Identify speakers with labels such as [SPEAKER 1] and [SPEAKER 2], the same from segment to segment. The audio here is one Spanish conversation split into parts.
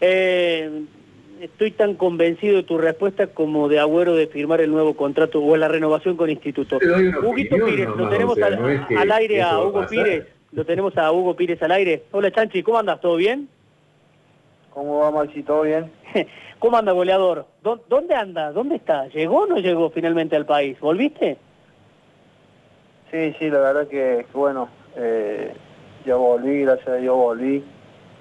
[SPEAKER 1] Eh, estoy tan convencido de tu respuesta como de Agüero de firmar el nuevo contrato o la renovación con Instituto. Huguito Pires, lo tenemos al, aire a Hugo Pires. Lo tenemos a Hugo Pires al aire. Hola Chanchi, ¿cómo andas? ¿Todo bien?
[SPEAKER 2] ¿Cómo va Maxi? ¿Todo bien?
[SPEAKER 1] ¿Cómo anda goleador? ¿Dónde anda? ¿Dónde está? ¿Llegó o no llegó finalmente al país? ¿Volviste?
[SPEAKER 2] Sí, sí, la verdad que, bueno, eh, ya volví, gracias a Dios volví.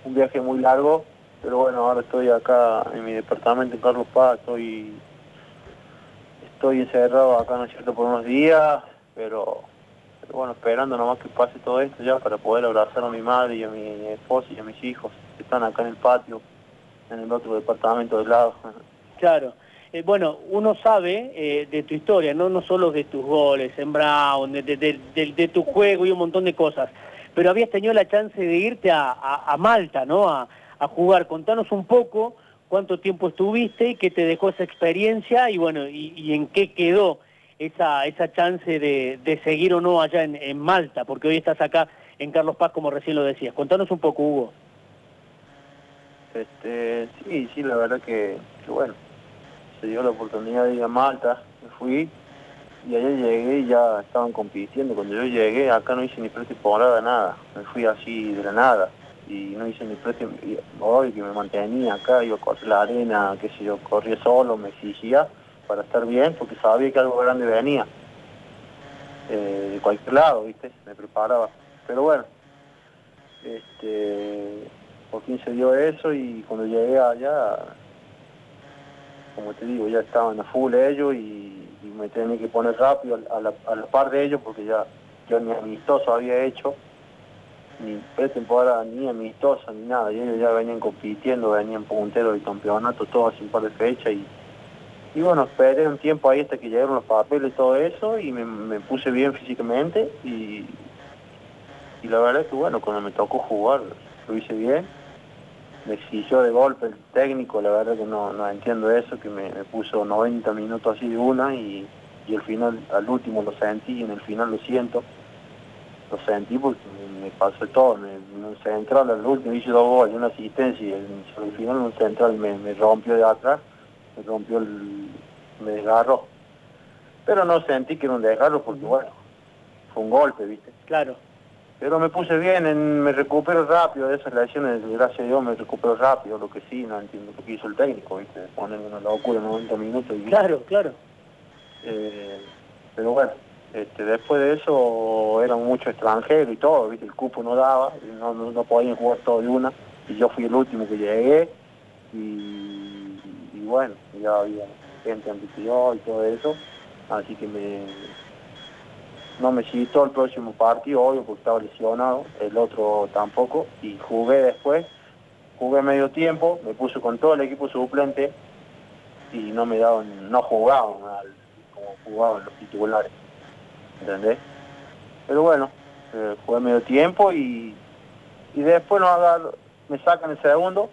[SPEAKER 2] Un viaje muy largo, pero bueno, ahora estoy acá en mi departamento en Carlos Paz, estoy, estoy encerrado acá, ¿no es cierto?, por unos días, pero, bueno, esperando nomás que pase todo esto ya para poder abrazar a mi madre y a mi esposa y a mis hijos que están acá en el patio, en el otro departamento del lado.
[SPEAKER 1] Claro. Eh, bueno, uno sabe eh, de tu historia, ¿no? no solo de tus goles en Brown, de, tu juego y un montón de cosas, pero habías tenido la chance de irte a, Malta, ¿no? Jugar. Contanos un poco cuánto tiempo estuviste, y qué te dejó esa experiencia y bueno, y, en qué quedó esa, esa chance de, seguir o no allá en, Malta, porque hoy estás acá en Carlos Paz, como recién lo decías. Contanos un poco, Hugo.
[SPEAKER 2] Este, sí, sí, la verdad que bueno, se dio la oportunidad de ir a Malta, me fui y allá llegué y ya estaban compitiendo. Cuando yo llegué acá no hice ni pretemporada, nada, me fui así de la nada y no hice ni pretemporada, hoy que me mantenía acá, a correr la arena, qué sé yo, corría solo, me exigía para estar bien porque sabía que algo grande venía. Eh, de cualquier lado, viste, me preparaba. Pero bueno, este, por fin se dio eso y cuando llegué allá como te digo, ya estaban a full ellos y, me tenía que poner rápido a la, par de ellos porque ya yo ni amistoso había hecho, ni pretemporada, ni amistoso, ni nada. Y ellos ya venían compitiendo, venían punteros del campeonato, todo un par de fechas. Y, y bueno, esperé un tiempo ahí hasta que llegaron los papeles y todo eso y me, puse bien físicamente y, y la verdad es que bueno, cuando me tocó jugar lo hice bien me exigió de golpe el técnico, la verdad que no, no entiendo eso, que me, puso 90 minutos así de una y, y al final, al último lo sentí y en el final lo siento. Lo sentí porque me, pasó todo, me, un central al último hice dos goles, una asistencia y al final un central me, me rompió de atrás, me rompió el, me desgarró. Pero no sentí que era un desgarro porque bueno, fue un golpe, ¿viste?
[SPEAKER 1] Claro.
[SPEAKER 2] Pero me puse bien, me recupero rápido de esas lesiones, gracias a Dios me recupero rápido, lo que sí, no entiendo lo que hizo el técnico, ¿viste? Ponen una locura en 90 minutos. Y,
[SPEAKER 1] claro, claro.
[SPEAKER 2] Eh, pero bueno, este, después de eso eran muchos extranjeros y todo. El cupo no daba, no, no, podían jugar todo de una, y yo fui el último que llegué, y, bueno, ya había gente antes y todo eso, así que me no me todo el próximo partido, obvio, porque estaba lesionado, el otro tampoco, y jugué después, jugué medio tiempo, me puse con todo el equipo suplente y no me daban, no jugaban como jugaban los titulares, ¿entendés? Pero bueno, eh, jugué medio tiempo y, y después no agarro, me sacan el segundo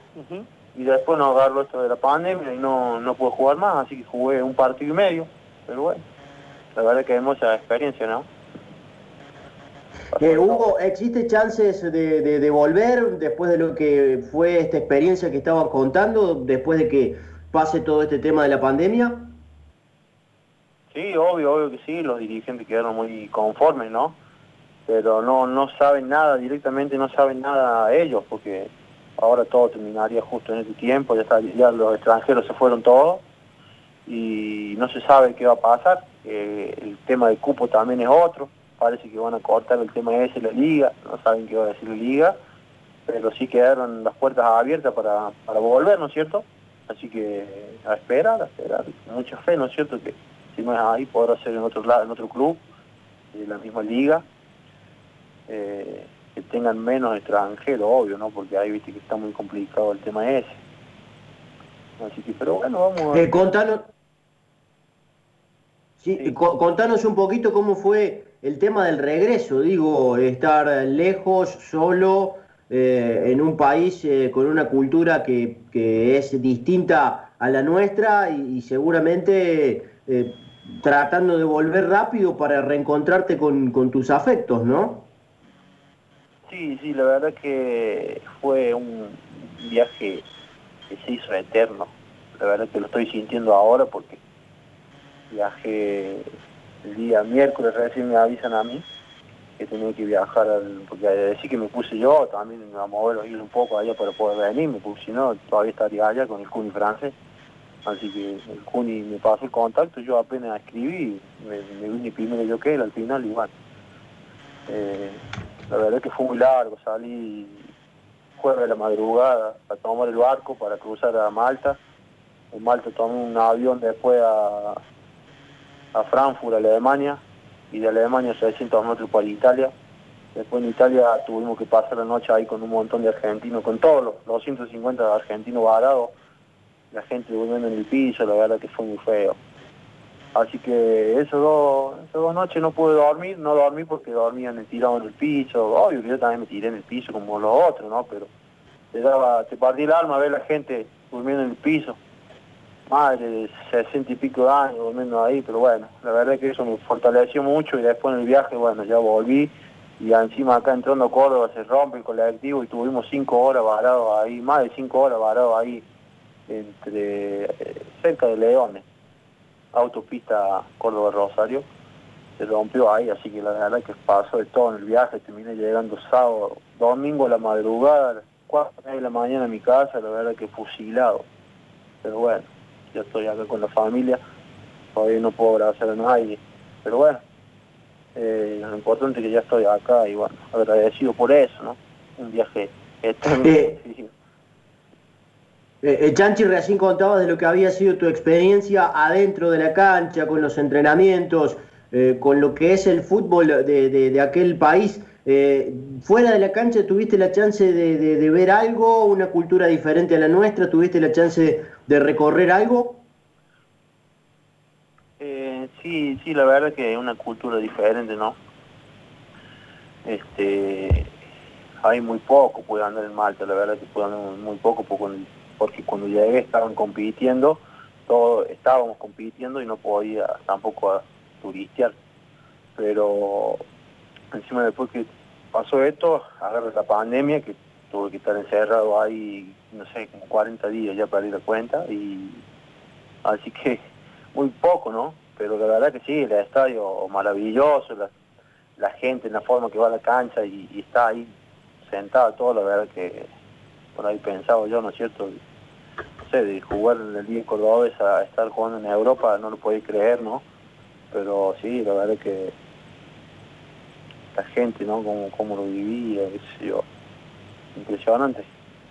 [SPEAKER 2] y después no agarro esto de la pandemia y no, no puedo jugar más, así que jugué un partido y medio, pero bueno, la verdad que es mucha experiencia, ¿no?
[SPEAKER 3] Eh, Hugo, ¿existe chances de, volver después de lo que fue esta experiencia que estaban contando, después de que pase todo este tema de la pandemia?
[SPEAKER 2] Obvio, obvio que sí, los dirigentes quedaron muy conformes, ¿no? Pero no, no saben nada, directamente no saben nada ellos, porque ahora todo terminaría justo en este tiempo, ya, está, ya los extranjeros se fueron todos y no se sabe qué va a pasar. Eh, el tema del cupo también es otro parece que van a cortar el tema ese de la liga, no saben qué va a decir la liga, pero sí quedaron las puertas abiertas para, para volver, ¿no es cierto? Así que a esperar, a esperar, mucha fe, ¿no es cierto? Que si no es ahí, podrá ser en otro lado, en otro club, de la misma liga, eh, que tengan menos extranjeros, obvio, ¿no? Porque ahí viste que está muy complicado el tema ese. Así que, pero bueno, vamos a...
[SPEAKER 3] Eh, contanos, sí, contanos un poquito cómo fue el tema del regreso, digo, estar lejos, solo, eh, en un país eh, con una cultura que, es distinta a la nuestra y, seguramente eh, tratando de volver rápido para reencontrarte con, tus afectos, ¿no?
[SPEAKER 2] Sí, sí, la verdad que fue un viaje que se hizo eterno. La verdad que lo estoy sintiendo ahora porque viajé el día miércoles, recién me avisan a mí que tenía que viajar, al, porque decir que me puse yo, también me a mover un poco allá para poder venirme, porque si no, todavía estaría allá con el Cuni francés. Así que el Cuni me pasó el contacto, yo apenas escribí, me, me vine primero yo que él, al final igual. Eh, la verdad que fue muy largo, salí jueves de la madrugada a tomar el barco para cruzar a Malta. En Malta tomé un avión después a, a Frankfurt, Alemania, y de Alemania 600 metros para Italia. Después en Italia tuvimos que pasar la noche ahí con un montón de argentinos, con todos los 250 argentinos varados, la gente durmiendo en el piso, la verdad que fue muy feo. Así que esos dos, esas dos noches no pude dormir, no dormí porque dormían tirado en el piso, obvio que yo también me tiré en el piso como los otros, ¿no? Pero te daba, te partí el alma ver la gente durmiendo en el piso, madre de 60 y pico de años durmiendo ahí, pero bueno, la verdad que eso me fortaleció mucho y después en el viaje, bueno, ya volví y encima acá entrando a Córdoba se rompe el colectivo y tuvimos cinco horas varados ahí, más de cinco horas varados ahí entre eh, cerca de Leones autopista Córdoba-Rosario, se rompió ahí, así que la verdad que pasó de todo en el viaje, terminé llegando sábado, domingo a la madrugada, cuatro de la mañana a mi casa, la verdad que fusilado. Pero bueno, yo estoy acá con la familia, todavía no puedo abrazar a nadie, pero bueno, eh, lo importante es que ya estoy acá y bueno, agradecido por eso, ¿no? Un viaje eterno. Eh,
[SPEAKER 3] eh, eh, Chanchi recién contaba de lo que había sido tu experiencia adentro de la cancha, con los entrenamientos, eh, con lo que es el fútbol de, aquel país. fuera de la cancha, ¿tuviste la chance de, ver algo, una cultura diferente a la nuestra? ¿Tuviste la chance de recorrer algo?
[SPEAKER 2] sí, sí, la verdad que es una cultura diferente, ¿no? Este, hay muy poco, puede andar en Malta, la verdad que puede andar muy poco, poco porque cuando llegué estaban compitiendo, todos estábamos compitiendo y no podía tampoco turistear. Pero encima después que pasó esto, agarré la pandemia, que tuve que estar encerrado ahí, no sé, como 40 días ya para ir a cuenta, y así que muy poco, ¿no? Pero la verdad que sí, el estadio maravilloso, la, gente en la forma que va a la cancha y, y está ahí sentada, todo, la verdad que por ahí pensaba yo, ¿no es cierto? No sé, de jugar en el día Cordobés a estar jugando en Europa, no lo podía creer, ¿no? Pero sí, la verdad es que la gente, ¿no? Como, como lo vivía, qué sé yo, impresionante.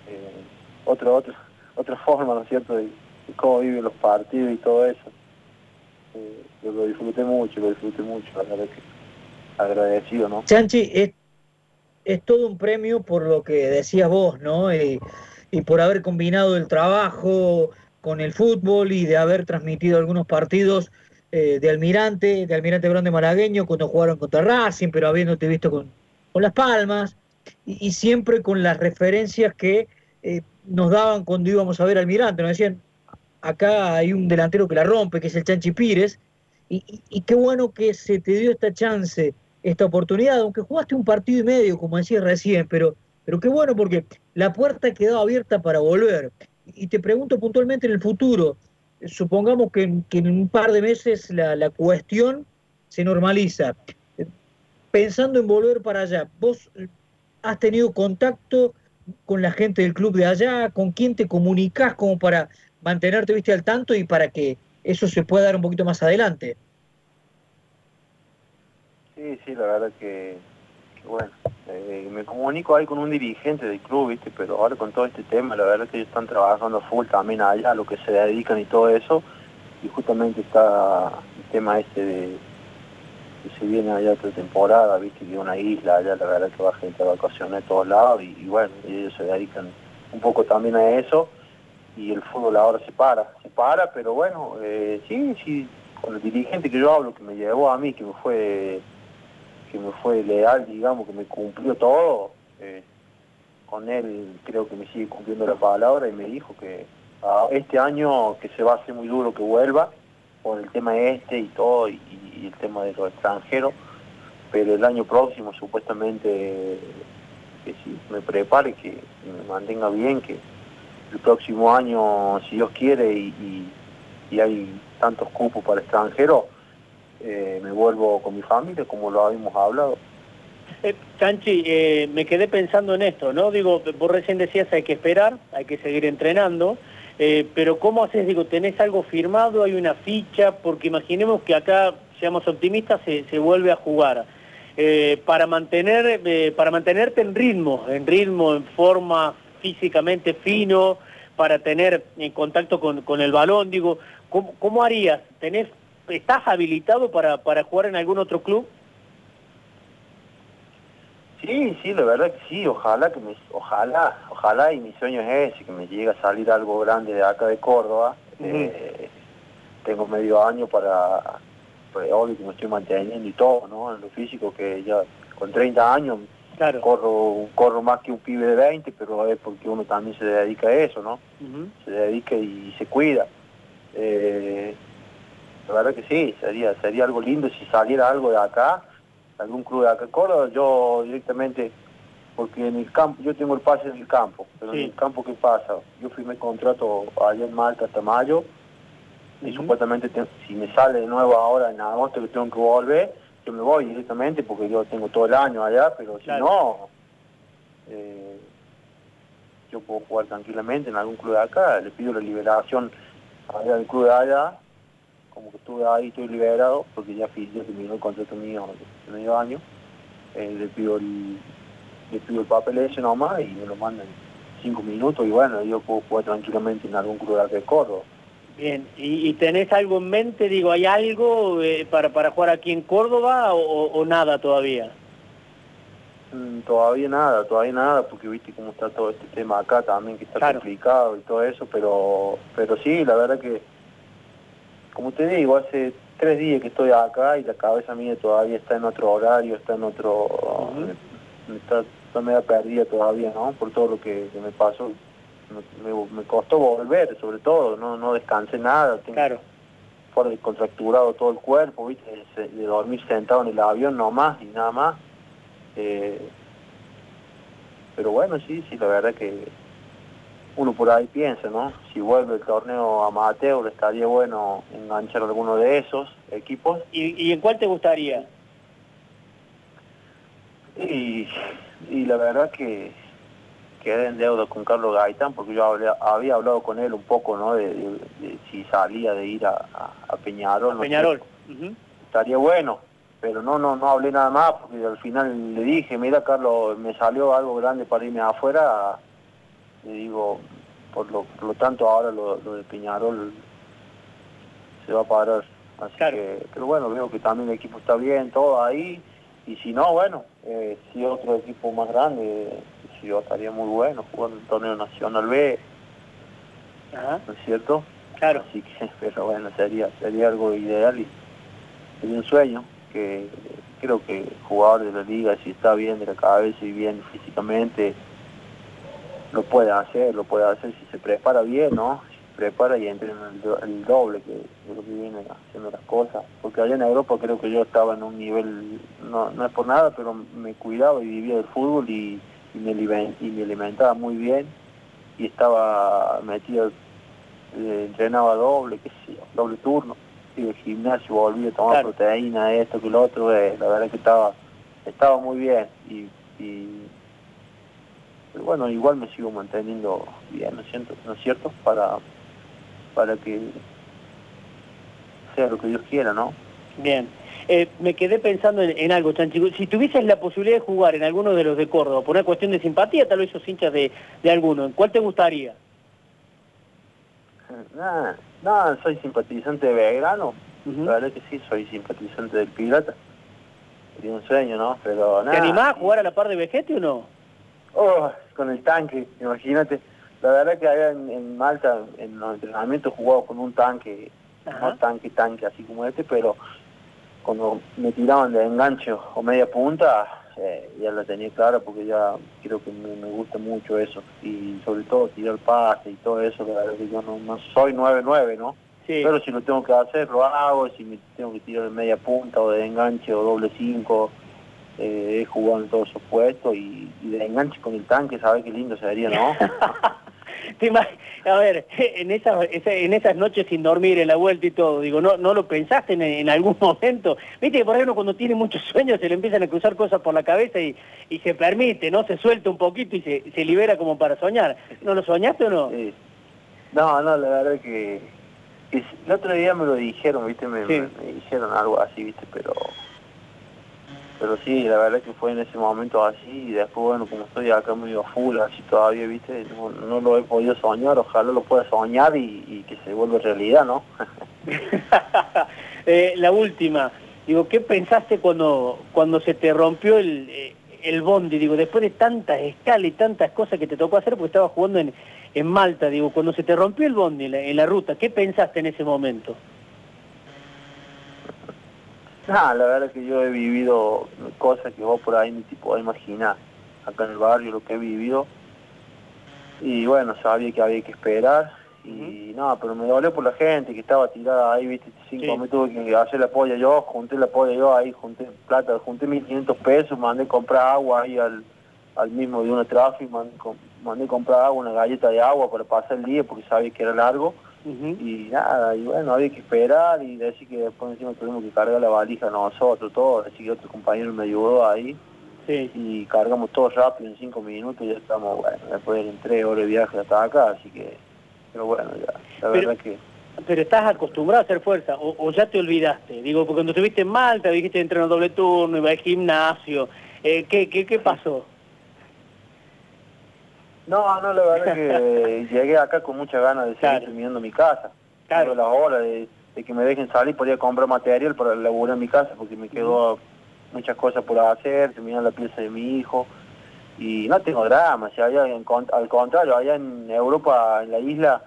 [SPEAKER 2] Eh, otra, otra, otra forma, ¿no es cierto?, de, cómo viven los partidos y todo eso. Eh, yo lo disfruté mucho, lo disfruté mucho, la verdad que agradecido, ¿no?
[SPEAKER 4] Chanchi, es es todo un premio por lo que decías vos, ¿no? y por haber combinado el trabajo con el fútbol y de haber transmitido algunos partidos eh, de Almirante, de Almirante Grande Malagueño, cuando jugaron contra Racing, pero habiéndote visto con, con Las Palmas, y, siempre con las referencias que eh, nos daban cuando íbamos a ver Almirante, nos decían, acá hay un delantero que la rompe, que es el Chanchi Pires, y qué bueno que se te dio esta chance esta oportunidad, aunque jugaste un partido y medio, como decía recién, pero, pero qué bueno porque la puerta quedó abierta para volver. Y te pregunto puntualmente en el futuro, supongamos que, en un par de meses la, cuestión se normaliza. Pensando en volver para allá, ¿vos has tenido contacto con la gente del club de allá? ¿Con quién te comunicas como para mantenerte viste al tanto y para que eso se pueda dar un poquito más adelante?
[SPEAKER 2] Sí, sí, la verdad que, bueno, eh, me comunico ahí con un dirigente del club, ¿viste? Pero ahora con todo este tema, la verdad que ellos están trabajando full también allá, a lo que se dedican y todo eso, y justamente está el tema este de que se viene allá otra temporada, ¿viste? Que una isla allá, la verdad que va gente a vacaciones de todos lados, y, bueno, ellos se dedican un poco también a eso, y el fútbol ahora se para, se para, pero bueno, eh, sí, sí, con el dirigente que yo hablo, que me llevó a mí, que me fue que me fue leal, digamos, que me cumplió todo, eh, con él creo que me sigue cumpliendo la palabra y me dijo que este año que se va a hacer muy duro que vuelva, por el tema este y todo, y, el tema de los extranjeros, pero el año próximo supuestamente que si me prepare, que me mantenga bien, que el próximo año, si Dios quiere, y, hay tantos cupos para extranjeros, eh, me vuelvo con mi familia, como lo habíamos hablado.
[SPEAKER 1] Eh, eh, me quedé pensando en esto, ¿no? Digo, vos recién decías hay que esperar, hay que seguir entrenando, eh, pero ¿cómo haces? Digo, ¿tenés algo firmado? ¿Hay una ficha? Porque imaginemos que acá, seamos optimistas, se, se vuelve a jugar. para, mantener, para mantenerte en ritmo, en ritmo, en forma físicamente fino, para tener en contacto con, el balón, digo, ¿cómo, cómo harías? ¿Tenés, ¿Estás habilitado para, para jugar en algún otro club?
[SPEAKER 2] Sí, sí, la verdad que sí, ojalá que me, ojalá, ojalá y mi sueño es ese, que me llegue a salir algo grande de acá de Córdoba. Eh, tengo medio año para, pues obvio que me estoy manteniendo y todo, ¿no? En lo físico que ya con 30 años corro, corro más que un pibe de 20, pero es porque uno también se dedica a eso, ¿no? Se dedica y se cuida. Eh, la verdad que sí, sería, sería algo lindo si saliera algo de acá algún club de acá. Córdoba, yo directamente, porque en el campo, yo tengo el pase en el campo, pero en el campo ¿qué pasa? Yo firmé contrato allá en Malta hasta mayo, y supuestamente si me sale de nuevo ahora en agosto que tengo que volver, yo me voy directamente porque yo tengo todo el año allá, pero si no, eh, yo puedo jugar tranquilamente en algún club de acá, le pido la liberación allá del club de allá como que estuve ahí, estoy liberado, porque ya, ya terminó el contrato mío medio año, eh, le, pido el, le pido el papel ese nomás y me lo mandan cinco minutos y bueno, yo puedo jugar tranquilamente en algún club de Córdoba.
[SPEAKER 1] Bien, ¿Y, tenés algo en mente? Digo, ¿hay algo eh, para, para jugar aquí en Córdoba o, nada todavía?
[SPEAKER 2] Mm, todavía nada, todavía nada, porque viste cómo está todo este tema acá también, que está complicado y todo eso, pero pero sí, la verdad que como te digo, hace tres días que estoy acá y la cabeza mía todavía está en otro horario, está en otro... está, media perdida todavía, ¿no? Por todo lo que, me pasó. Me, costó volver, sobre todo, no, no descansé nada. Tengo
[SPEAKER 1] claro.
[SPEAKER 2] Por contracturado todo el cuerpo, ¿viste? De, dormir sentado en el avión nomás y nada más. Eh, pero bueno, sí, sí, la verdad que uno por ahí piensa, ¿no? Si vuelve el torneo amateur, estaría bueno enganchar alguno de esos equipos.
[SPEAKER 1] ¿Y, en cuál te gustaría?
[SPEAKER 2] Y, la verdad que quedé en deuda con Carlos Gaitán porque yo había hablado con él un poco, ¿no? De, si salía de ir a, Peñarol.
[SPEAKER 1] Peñarol.
[SPEAKER 2] Estaría bueno, pero no, no, no hablé nada más porque al final le dije, mira Carlos, me salió algo grande para irme afuera le digo, por lo, por lo tanto ahora lo, de Peñarol se va a parar. Así que, pero bueno, veo que también el equipo está bien, todo ahí, y si no, bueno, eh, si otro equipo más grande, si yo estaría muy bueno jugando el torneo nacional B, ¿no es cierto?
[SPEAKER 1] Claro.
[SPEAKER 2] Así que, pero bueno, sería, sería algo ideal y sería un sueño que creo que el jugador de la liga, si está bien de la cabeza y bien físicamente, lo puede hacer, lo puede hacer si se prepara bien, ¿no? Si se prepara y entra en el, doble que de lo que viene haciendo las cosas. Porque allá en Europa creo que yo estaba en un nivel, no, no es por nada, pero me cuidaba y vivía del fútbol y, me, y me alimentaba muy bien y estaba metido, eh, entrenaba doble, qué sé doble turno. Y el gimnasio, volví a tomar proteína, esto, que lo otro, eh, la verdad que estaba estaba muy bien y pero bueno, igual me sigo manteniendo bien, ¿no es cierto? ¿No es cierto? Para, para que sea lo que Dios quiera, ¿no?
[SPEAKER 1] Bien. Eh, me quedé pensando en, algo, Chanchico. Si tuvieses la posibilidad de jugar en alguno de los de Córdoba, por una cuestión de simpatía, tal vez esos hinchas de, de alguno, ¿en cuál te gustaría?
[SPEAKER 2] Nada, nada, soy simpatizante de Belgrano. La verdad que sí, soy simpatizante del Pirata. Sería un sueño, ¿no? Pero nada.
[SPEAKER 1] ¿Te animás a jugar a la par de Vegete o no?
[SPEAKER 2] Oh, con el tanque, imagínate. La verdad que allá en, Malta, en los entrenamientos jugaba con un tanque, no tanque, tanque, así como este, pero cuando me tiraban de enganche o media punta, eh, ya la tenía clara porque ya creo que me, gusta mucho eso. Y sobre todo tirar pase y todo eso, la verdad que yo no, no soy 9-9, ¿no? Sí. Pero si lo tengo que hacer, lo hago, si me tengo que tirar de media punta o de enganche o doble 5 eh, he jugado en todos esos puestos y, de enganche con el tanque, ¿sabes qué lindo sería, no?
[SPEAKER 1] a ver, en esas, en esas noches sin dormir, en la vuelta y todo, digo, ¿no, no lo pensaste en, algún momento? Viste que por ejemplo cuando tiene muchos sueños se le empiezan a cruzar cosas por la cabeza y, y se permite, ¿no? Se suelta un poquito y se, se libera como para soñar. ¿No lo soñaste o no?
[SPEAKER 2] No, no, la verdad que, que, el otro día me lo dijeron, viste, me, me dijeron algo así, viste, pero pero sí, la verdad que fue en ese momento así y después, bueno, como estoy acá medio full, así todavía, viste, no, lo he podido soñar, ojalá lo pueda soñar y, que se vuelva realidad, ¿no?
[SPEAKER 1] Eh, la última, digo, ¿qué pensaste cuando, cuando se te rompió el, eh, el bondi? Digo, después de tantas escalas y tantas cosas que te tocó hacer, porque estabas jugando en, en Malta, digo, cuando se te rompió el bondi en la ruta, ¿qué pensaste en ese momento?
[SPEAKER 2] Ah, la verdad es que yo he vivido cosas que vos por ahí ni te podés imaginar. Acá en el barrio lo que he vivido. Y bueno, sabía que había que esperar. Y nada, pero me dolió por la gente que estaba tirada ahí, viste, cinco me tuve que hacer la polla yo, junté la polla yo ahí, junté plata, junté 1500 pesos, mandé comprar agua ahí al, al mismo de una tráfico, mandé, mandé comprar agua, una galleta de agua para pasar el día porque sabía que era largo y nada, y bueno, había que esperar y decir que después encima tuvimos que cargar la valija nosotros, todo, decir que otro compañero me ayudó ahí. Y cargamos todo rápido en cinco minutos y ya estamos, bueno, después en tres horas de viaje hasta acá, así que, pero bueno, ya, la verdad que...
[SPEAKER 1] Pero estás acostumbrado a hacer fuerza, o, ya te olvidaste, digo, porque cuando estuviste mal, te dijiste entrenar doble turno, iba al gimnasio, eh, ¿qué, qué, ¿qué pasó?
[SPEAKER 2] No, no, la verdad que llegué acá con mucha ganas de seguir terminando mi casa. Claro. la hora de, que me dejen salir, podía comprar material para laburar en mi casa, porque me quedó muchas cosas por hacer, terminar la pieza de mi hijo. Y no tengo drama, si allá al contrario, allá en Europa, en la isla,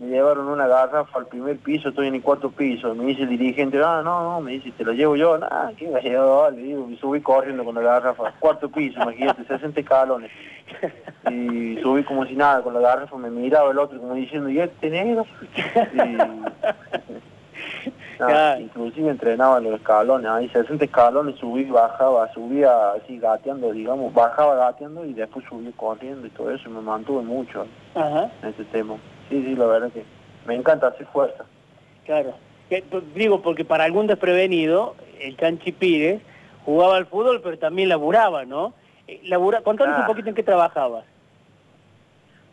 [SPEAKER 2] me llevaron una garrafa al primer piso, estoy en el cuarto piso, me dice el dirigente, ah, no, no, me dice, te lo llevo yo, nada, ¿qué me llevo? Le digo, me subí corriendo con la garrafa, cuarto piso, imagínate, 60 escalones. Y subí como si nada con la garrafa, me miraba el otro como diciendo, ¿y este negro? Y, inclusive entrenaba en los escalones, ahí 60 escalones, subí, bajaba, subía así gateando, digamos, bajaba gateando y después subí corriendo y todo eso, me mantuve mucho en ese tema. Sí, sí, la verdad que me encanta hacer fuerza.
[SPEAKER 1] Claro. Digo, porque para algún desprevenido, el Canchi Pires jugaba al fútbol, pero también laburaba, ¿no? Labura... Contanos un ah. poquito en qué trabajabas.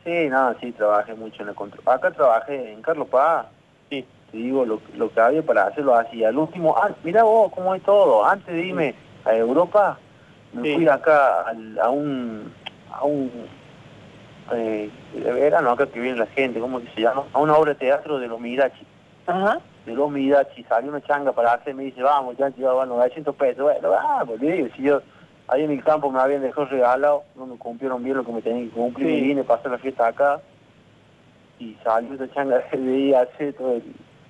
[SPEAKER 2] Sí, nada, sí, trabajé mucho en el control. Acá trabajé en Carlos Paz. Sí. Te digo, lo, lo que había para hacerlo hacía. Al último, ah, mira vos cómo es todo. Antes de irme a Europa, me fui acá a un... A un eh, verano acá que viene la gente, ¿cómo que se llama? A una obra de teatro de los Mirachi. Ajá. De los Mirachi, salió una changa para hacer, me dice, vamos, ya han llevado, bueno, 900 pesos. Bueno, vamos, digo, si yo ahí en el campo me habían dejado regalado, no me cumplieron bien lo que me tenían que cumplir, y vine, pasé la fiesta acá, y salió esa changa de hace todo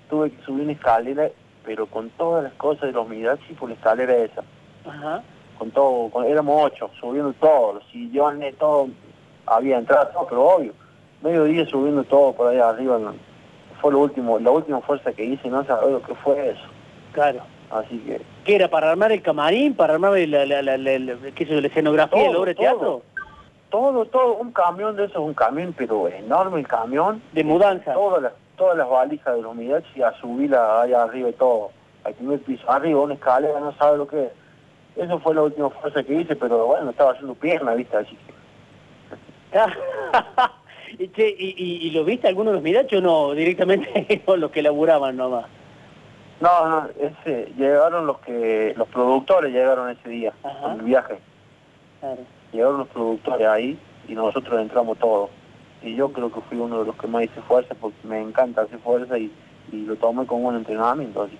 [SPEAKER 2] tuve que subir una escalera, pero con todas las cosas de los Mirachi por la escalera esa. Ajá. Con todo, con, éramos ocho, subiendo todo, los sillones, todo, había entrado, todo, pero obvio. Medio día subiendo todo por ahí arriba, fue lo último, la última fuerza que hice, no sabía lo que fue eso.
[SPEAKER 1] Claro.
[SPEAKER 2] Así que...
[SPEAKER 1] ¿Qué era? ¿Para armar el camarín? ¿Para armar la, la, la, la, ¿qué es la escenografía, la obra de teatro?
[SPEAKER 2] Todo, todo, un camión de eso, un camión, pero enorme el camión.
[SPEAKER 1] De mudanza.
[SPEAKER 2] Todas las, todas las valijas de los y a subirla allá arriba y todo, al primer piso, arriba, una escalera, no sabe lo que es. Eso fue la última fuerza que hice, pero bueno, estaba haciendo pierna, ¿viste? Así que...
[SPEAKER 1] ¿Y, y, lo viste alguno de los Midachos o no? Directamente los que laburaban nomás.
[SPEAKER 2] No, no, ese, llegaron los que, los productores llegaron ese día, en el viaje. Llegaron los productores ahí y nosotros entramos todos. Y yo creo que fui uno de los que más hice fuerza porque me encanta hacer fuerza y, lo tomé como un entrenamiento. Así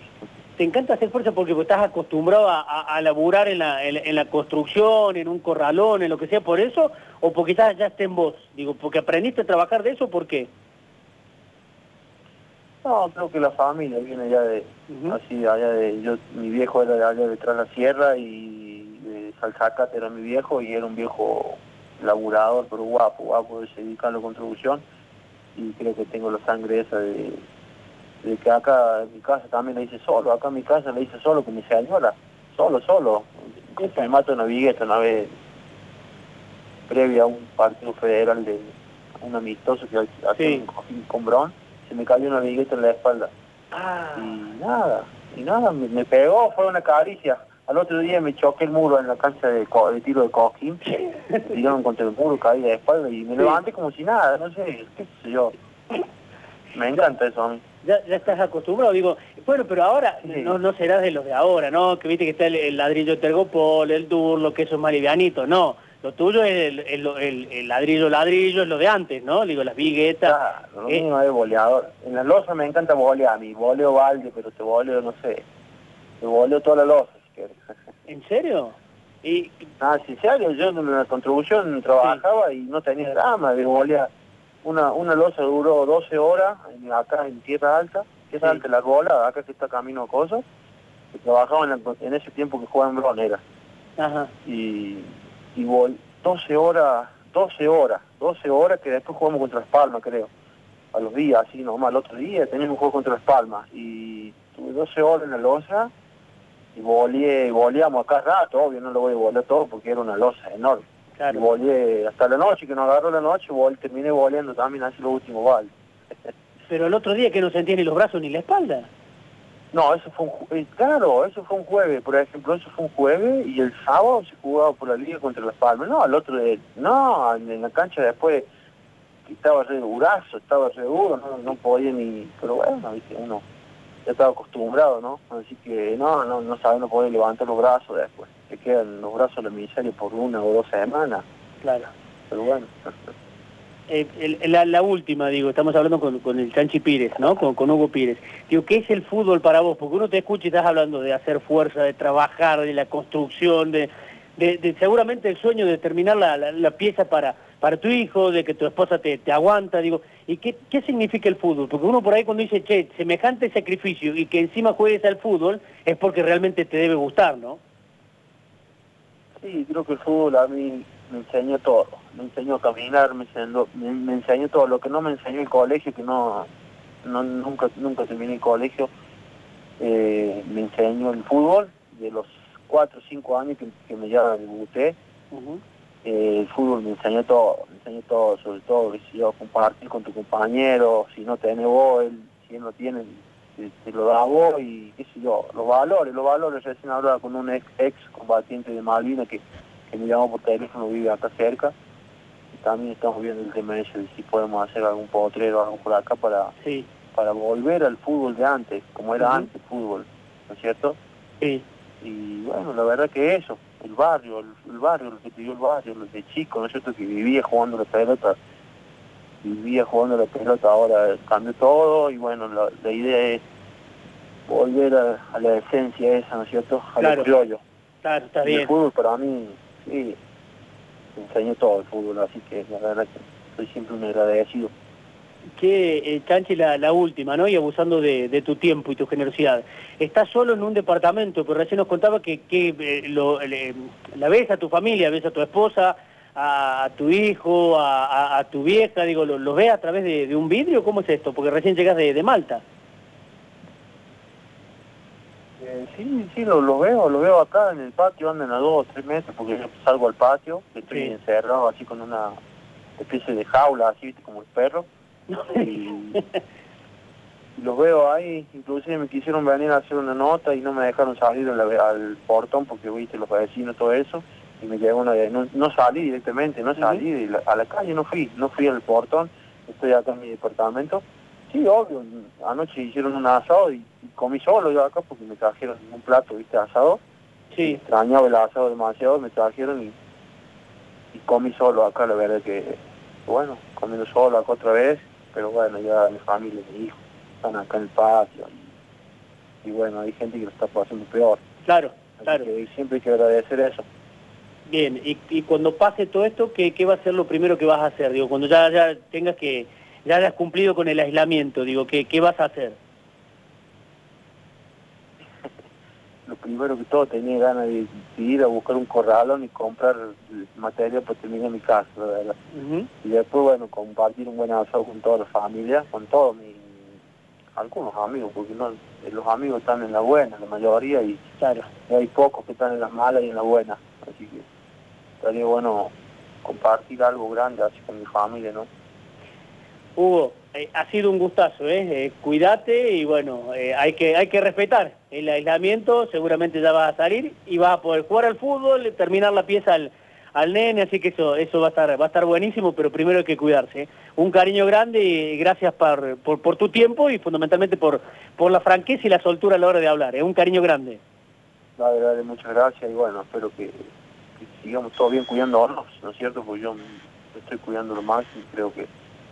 [SPEAKER 1] ¿Te encanta hacer fuerza porque estás acostumbrado a, a, laburar en la, en, la construcción, en un corralón, en lo que sea, por eso? ¿O porque ya, ya está en vos? Digo, ¿porque aprendiste a trabajar de eso? ¿Por qué?
[SPEAKER 2] No, creo que la familia viene ya de, así, allá de, yo, mi viejo era de allá detrás de la sierra y de Salzacate era mi viejo y era un viejo laburador, pero guapo, guapo, se dedica a la construcción. Y creo que tengo la sangre esa de, de que acá en mi casa también le hice solo, acá en mi casa le hice solo con mi señora, solo, solo. Me mato una vigueta una vez previa a un partido federal de un amistoso que hacía un con Bron, se me cayó una vigueta en la espalda.
[SPEAKER 1] Ah.
[SPEAKER 2] Y nada, y nada, me, pegó, fue una caricia. Al otro día me choqué el muro en la cancha de, tiro de coquín, me tiraron contra el muro, caí de espalda y me levanté como si nada, no sé, qué sé yo. Me encanta eso a mí.
[SPEAKER 1] Ya, ya estás acostumbrado, digo, bueno, pero ahora no, no serás de los de ahora, ¿no? Que viste que está el, ladrillo de tergopol, el durlo, que eso es más livianito, no. Lo tuyo es el, el, ladrillo ladrillo, es lo de antes, ¿no? Digo, las viguetas.
[SPEAKER 2] Claro, lo mismo es boleador. En la losa me encanta bolear, a mí boleo balde, pero te boleo, no sé, te boleo toda la losa, si quieres.
[SPEAKER 1] ¿En serio?
[SPEAKER 2] Y... Ah, sí, serio, yo en la contribución trabajaba y no tenía drama de bolear. Una, una losa duró 12 horas acá en Tierra Alta, Tierra Alta, la Gola, acá que está camino a cosas. Que trabajaba en, ese tiempo que jugaba en Bronera.
[SPEAKER 1] Ajá.
[SPEAKER 2] Y y voy 12 horas, 12 horas, 12 horas que después jugamos contra Las Palmas, creo. A los días, así nomás, el otro día teníamos un juego contra Las Palmas y tuve 12 horas en la losa y volé, voleamos acá rato, obvio no lo voy a volar todo porque era una losa enorme. Y volé hasta la noche, que nos agarró la noche, vol, terminé volviendo también así los últimos baldes.
[SPEAKER 1] Pero el otro día que no sentía ni los brazos ni la espalda.
[SPEAKER 2] No, eso fue un eh, claro, eso fue un jueves, por ejemplo, eso fue un jueves y el sábado se jugaba por la liga contra Las Palmas. No, el otro día, no, en la cancha después estaba re durazo, estaba re duro, no, no podía ni, pero bueno, uno ya estaba acostumbrado, ¿no? Así que no, no, no sabe, no puede levantar los brazos después. Se quedan los brazos de la miseria por una o dos semanas.
[SPEAKER 1] Claro.
[SPEAKER 2] Pero bueno.
[SPEAKER 1] Eh, la, última, digo, estamos hablando con, el Chanchi Pires, ¿no? Con, Hugo Pires. Digo, ¿qué es el fútbol para vos? Porque uno te escucha y estás hablando de hacer fuerza, de trabajar, de la construcción, de, seguramente el sueño de terminar la, pieza para, para tu hijo, de que tu esposa te, te aguanta, digo, ¿y qué, qué significa el fútbol? Porque uno por ahí cuando dice, che, semejante sacrificio y que encima juegues al fútbol, es porque realmente te debe gustar, ¿no?
[SPEAKER 2] Sí, creo que el fútbol a mí me enseñó todo, me enseñó a caminar, me enseñó, me, enseñó todo, lo que no me enseñó el colegio, que no, no nunca nunca terminé el colegio, eh, me enseñó el fútbol, de los cuatro o cinco años que, me ya debuté, eh, el fútbol me enseñó todo, me enseñó todo, sobre todo, si yo compartir con tu compañero, si no tenés vos, él, si él no tiene, te, lo da vos y qué sé yo, los valores, los valores, recién hablaba con un ex, ex combatiente de Malvinas que que me llamó por teléfono, vive acá cerca. Y también estamos viendo el tema ese de si podemos hacer algún potrero, algo por acá para,
[SPEAKER 1] sí.
[SPEAKER 2] para volver al fútbol de antes, como era antes el fútbol, ¿no es cierto?
[SPEAKER 1] Sí.
[SPEAKER 2] Y bueno, la verdad que eso, el barrio, el, barrio, lo que te dio el barrio, los de chico, ¿no es cierto? Que vivía jugando la pelota, vivía jugando la pelota, ahora cambió todo y bueno, la, idea es volver a, la esencia esa, ¿no es cierto? A
[SPEAKER 1] claro.
[SPEAKER 2] criollo.
[SPEAKER 1] Claro, está bien.
[SPEAKER 2] El fútbol para mí sí, enseñó todo el fútbol, así que la verdad que soy siempre un agradecido.
[SPEAKER 1] Que, eh, Chanchi, la, última, ¿no? Y abusando de, tu tiempo y tu generosidad. Estás solo en un departamento, pero recién nos contaba que, eh, la ves a tu familia, ves a tu esposa, a, tu hijo, a, tu vieja, digo, ¿los ves a través de, un vidrio? ¿Cómo es esto? Porque recién llegas de Malta.
[SPEAKER 2] Eh, sí, sí, lo, lo, veo, lo veo acá en el patio, andan a dos o tres metros, porque yo salgo al patio, estoy encerrado así con una especie de jaula, así, como el perro. y, los veo ahí, inclusive me quisieron venir a hacer una nota y no me dejaron salir al portón porque viste los vecinos, todo eso, y me llegó una de, no, no salí directamente, no salí, a la calle no fui, no fui al portón, estoy acá en mi departamento, Sí, obvio. Anoche hicieron un asado y, comí solo yo acá porque me trajeron un plato, viste, asado.
[SPEAKER 1] Sí.
[SPEAKER 2] Extrañaba el asado demasiado, me trajeron y, y comí solo acá, la verdad que, bueno, comiendo solo acá otra vez, pero bueno, ya mi familia, mi hijo, están acá en el patio y, bueno, hay gente que lo está pasando peor.
[SPEAKER 1] Claro, claro.
[SPEAKER 2] Que siempre hay que agradecer eso.
[SPEAKER 1] Bien, y, y cuando pase todo esto, ¿qué, ¿qué va a ser lo primero que vas a hacer? Digo, cuando ya, ya tengas que ya has cumplido con el aislamiento, digo, ¿qué, qué vas a hacer?
[SPEAKER 2] Lo primero que todo tenía ganas de, ir a buscar un corralón y comprar materia para terminar mi casa, verdad. Y después, bueno, compartir un buen asado con toda la familia, con todos mis, algunos amigos, porque no, los amigos están en la buena, la mayoría, y,
[SPEAKER 1] claro.
[SPEAKER 2] hay pocos que están en las malas y en la buena. Así que estaría bueno compartir algo grande así con mi familia, ¿no?
[SPEAKER 1] Hugo, eh, ha sido un gustazo, ¿eh? eh cuídate y bueno, eh, hay, que, hay que respetar el aislamiento, seguramente ya vas a salir y vas a poder jugar al fútbol, terminar la pieza al, al nene, así que eso, eso va, a estar, va a estar buenísimo, pero primero hay que cuidarse. Un cariño grande y gracias por, por, tu tiempo y fundamentalmente por, por la franqueza y la soltura a la hora de hablar, es un cariño grande.
[SPEAKER 2] Dale, dale, muchas gracias y bueno, espero que, sigamos todos bien cuidándonos, ¿no es cierto? Porque yo estoy cuidando lo y creo que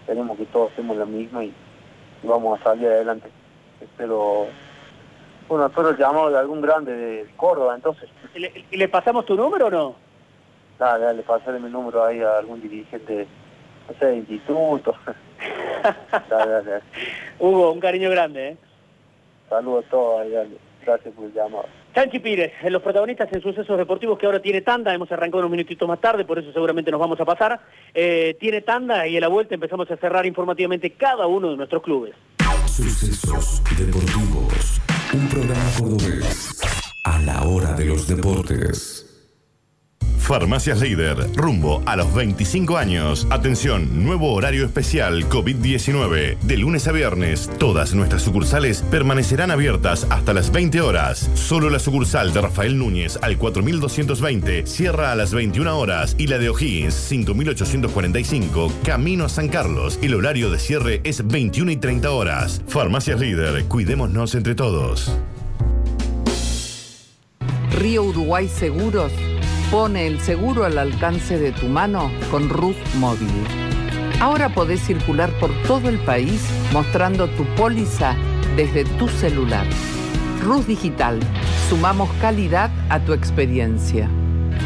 [SPEAKER 2] tenemos que todos hacemos lo mismo y, vamos a salir adelante. Espero, bueno, espero el llamado de algún grande de Córdoba, entonces.
[SPEAKER 1] ¿Y le, pasamos tu número o no?
[SPEAKER 2] Dale, dale, pasarle mi número ahí a algún dirigente, no sé, de instituto.
[SPEAKER 1] dale, dale. Hugo, un cariño grande, ¿eh?
[SPEAKER 2] Saludos a todos, dale. Gracias por el llamado.
[SPEAKER 1] Chanchi Pires, los protagonistas en sucesos deportivos que ahora tiene tanda, hemos arrancado unos minutitos más tarde, por eso seguramente nos vamos a pasar. Eh, tiene tanda y a la vuelta empezamos a cerrar informativamente cada uno de nuestros clubes.
[SPEAKER 5] Sucesos deportivos, un programa cordobés a la hora de los deportes.
[SPEAKER 6] Farmacias Líder, rumbo a los 25 años. Atención, nuevo horario especial COVID-19. De lunes a viernes, todas nuestras sucursales permanecerán abiertas hasta las 20 horas. Solo la sucursal de Rafael Núñez al 4220 cierra a las 21 horas y la de O'Higgins 5845 camino a San Carlos. El horario de cierre es 21 y 30 horas. Farmacias Líder, cuidémonos entre todos.
[SPEAKER 7] Río Uruguay Seguros Pone el seguro al alcance de tu mano con Ruth Móvil. Ahora podés circular por todo el país mostrando tu póliza desde tu celular. Rus Digital. Sumamos calidad a tu experiencia.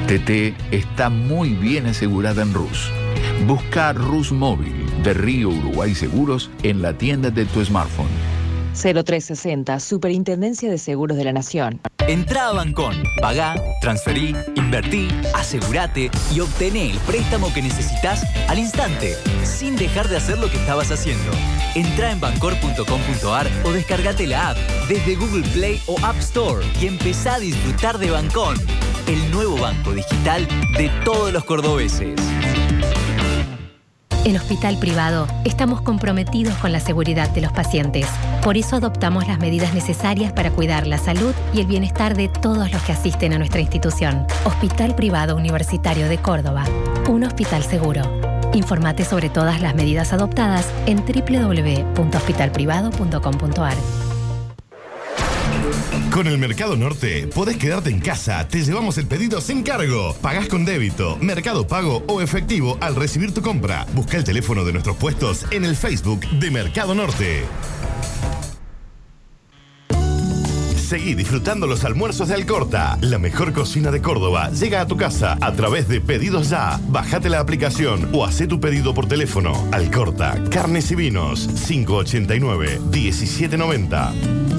[SPEAKER 8] TT está muy bien asegurada en Rus. Busca Rus Móvil de Río Uruguay Seguros en la tienda de tu smartphone.
[SPEAKER 9] 0360, Superintendencia de Seguros de la Nación.
[SPEAKER 10] Entra a Bancón, pagá, transferí, invertí, asegúrate y obtené el préstamo que necesitas al instante, sin dejar de hacer lo que estabas haciendo. Entra en bancor.com.ar o descargate la app desde Google Play o App Store y empezá a disfrutar de Bancón, el nuevo banco digital de todos los cordobeses.
[SPEAKER 11] En Hospital Privado estamos comprometidos con la seguridad de los pacientes. Por eso adoptamos las medidas necesarias para cuidar la salud y el bienestar de todos los que asisten a nuestra institución. Hospital Privado Universitario de Córdoba. Un hospital seguro. Informate sobre todas las medidas adoptadas en www.hospitalprivado.com.ar.
[SPEAKER 6] Con el Mercado Norte podés quedarte en casa, te llevamos el pedido sin cargo. Pagás con débito, mercado pago o efectivo al recibir tu compra. Busca el teléfono de nuestros puestos en el Facebook de Mercado Norte. Seguí disfrutando los almuerzos de Alcorta. La mejor cocina de Córdoba llega a tu casa a través de Pedidos Ya. Bájate la aplicación o haz tu pedido por teléfono. Alcorta, carnes y vinos, 589 1790.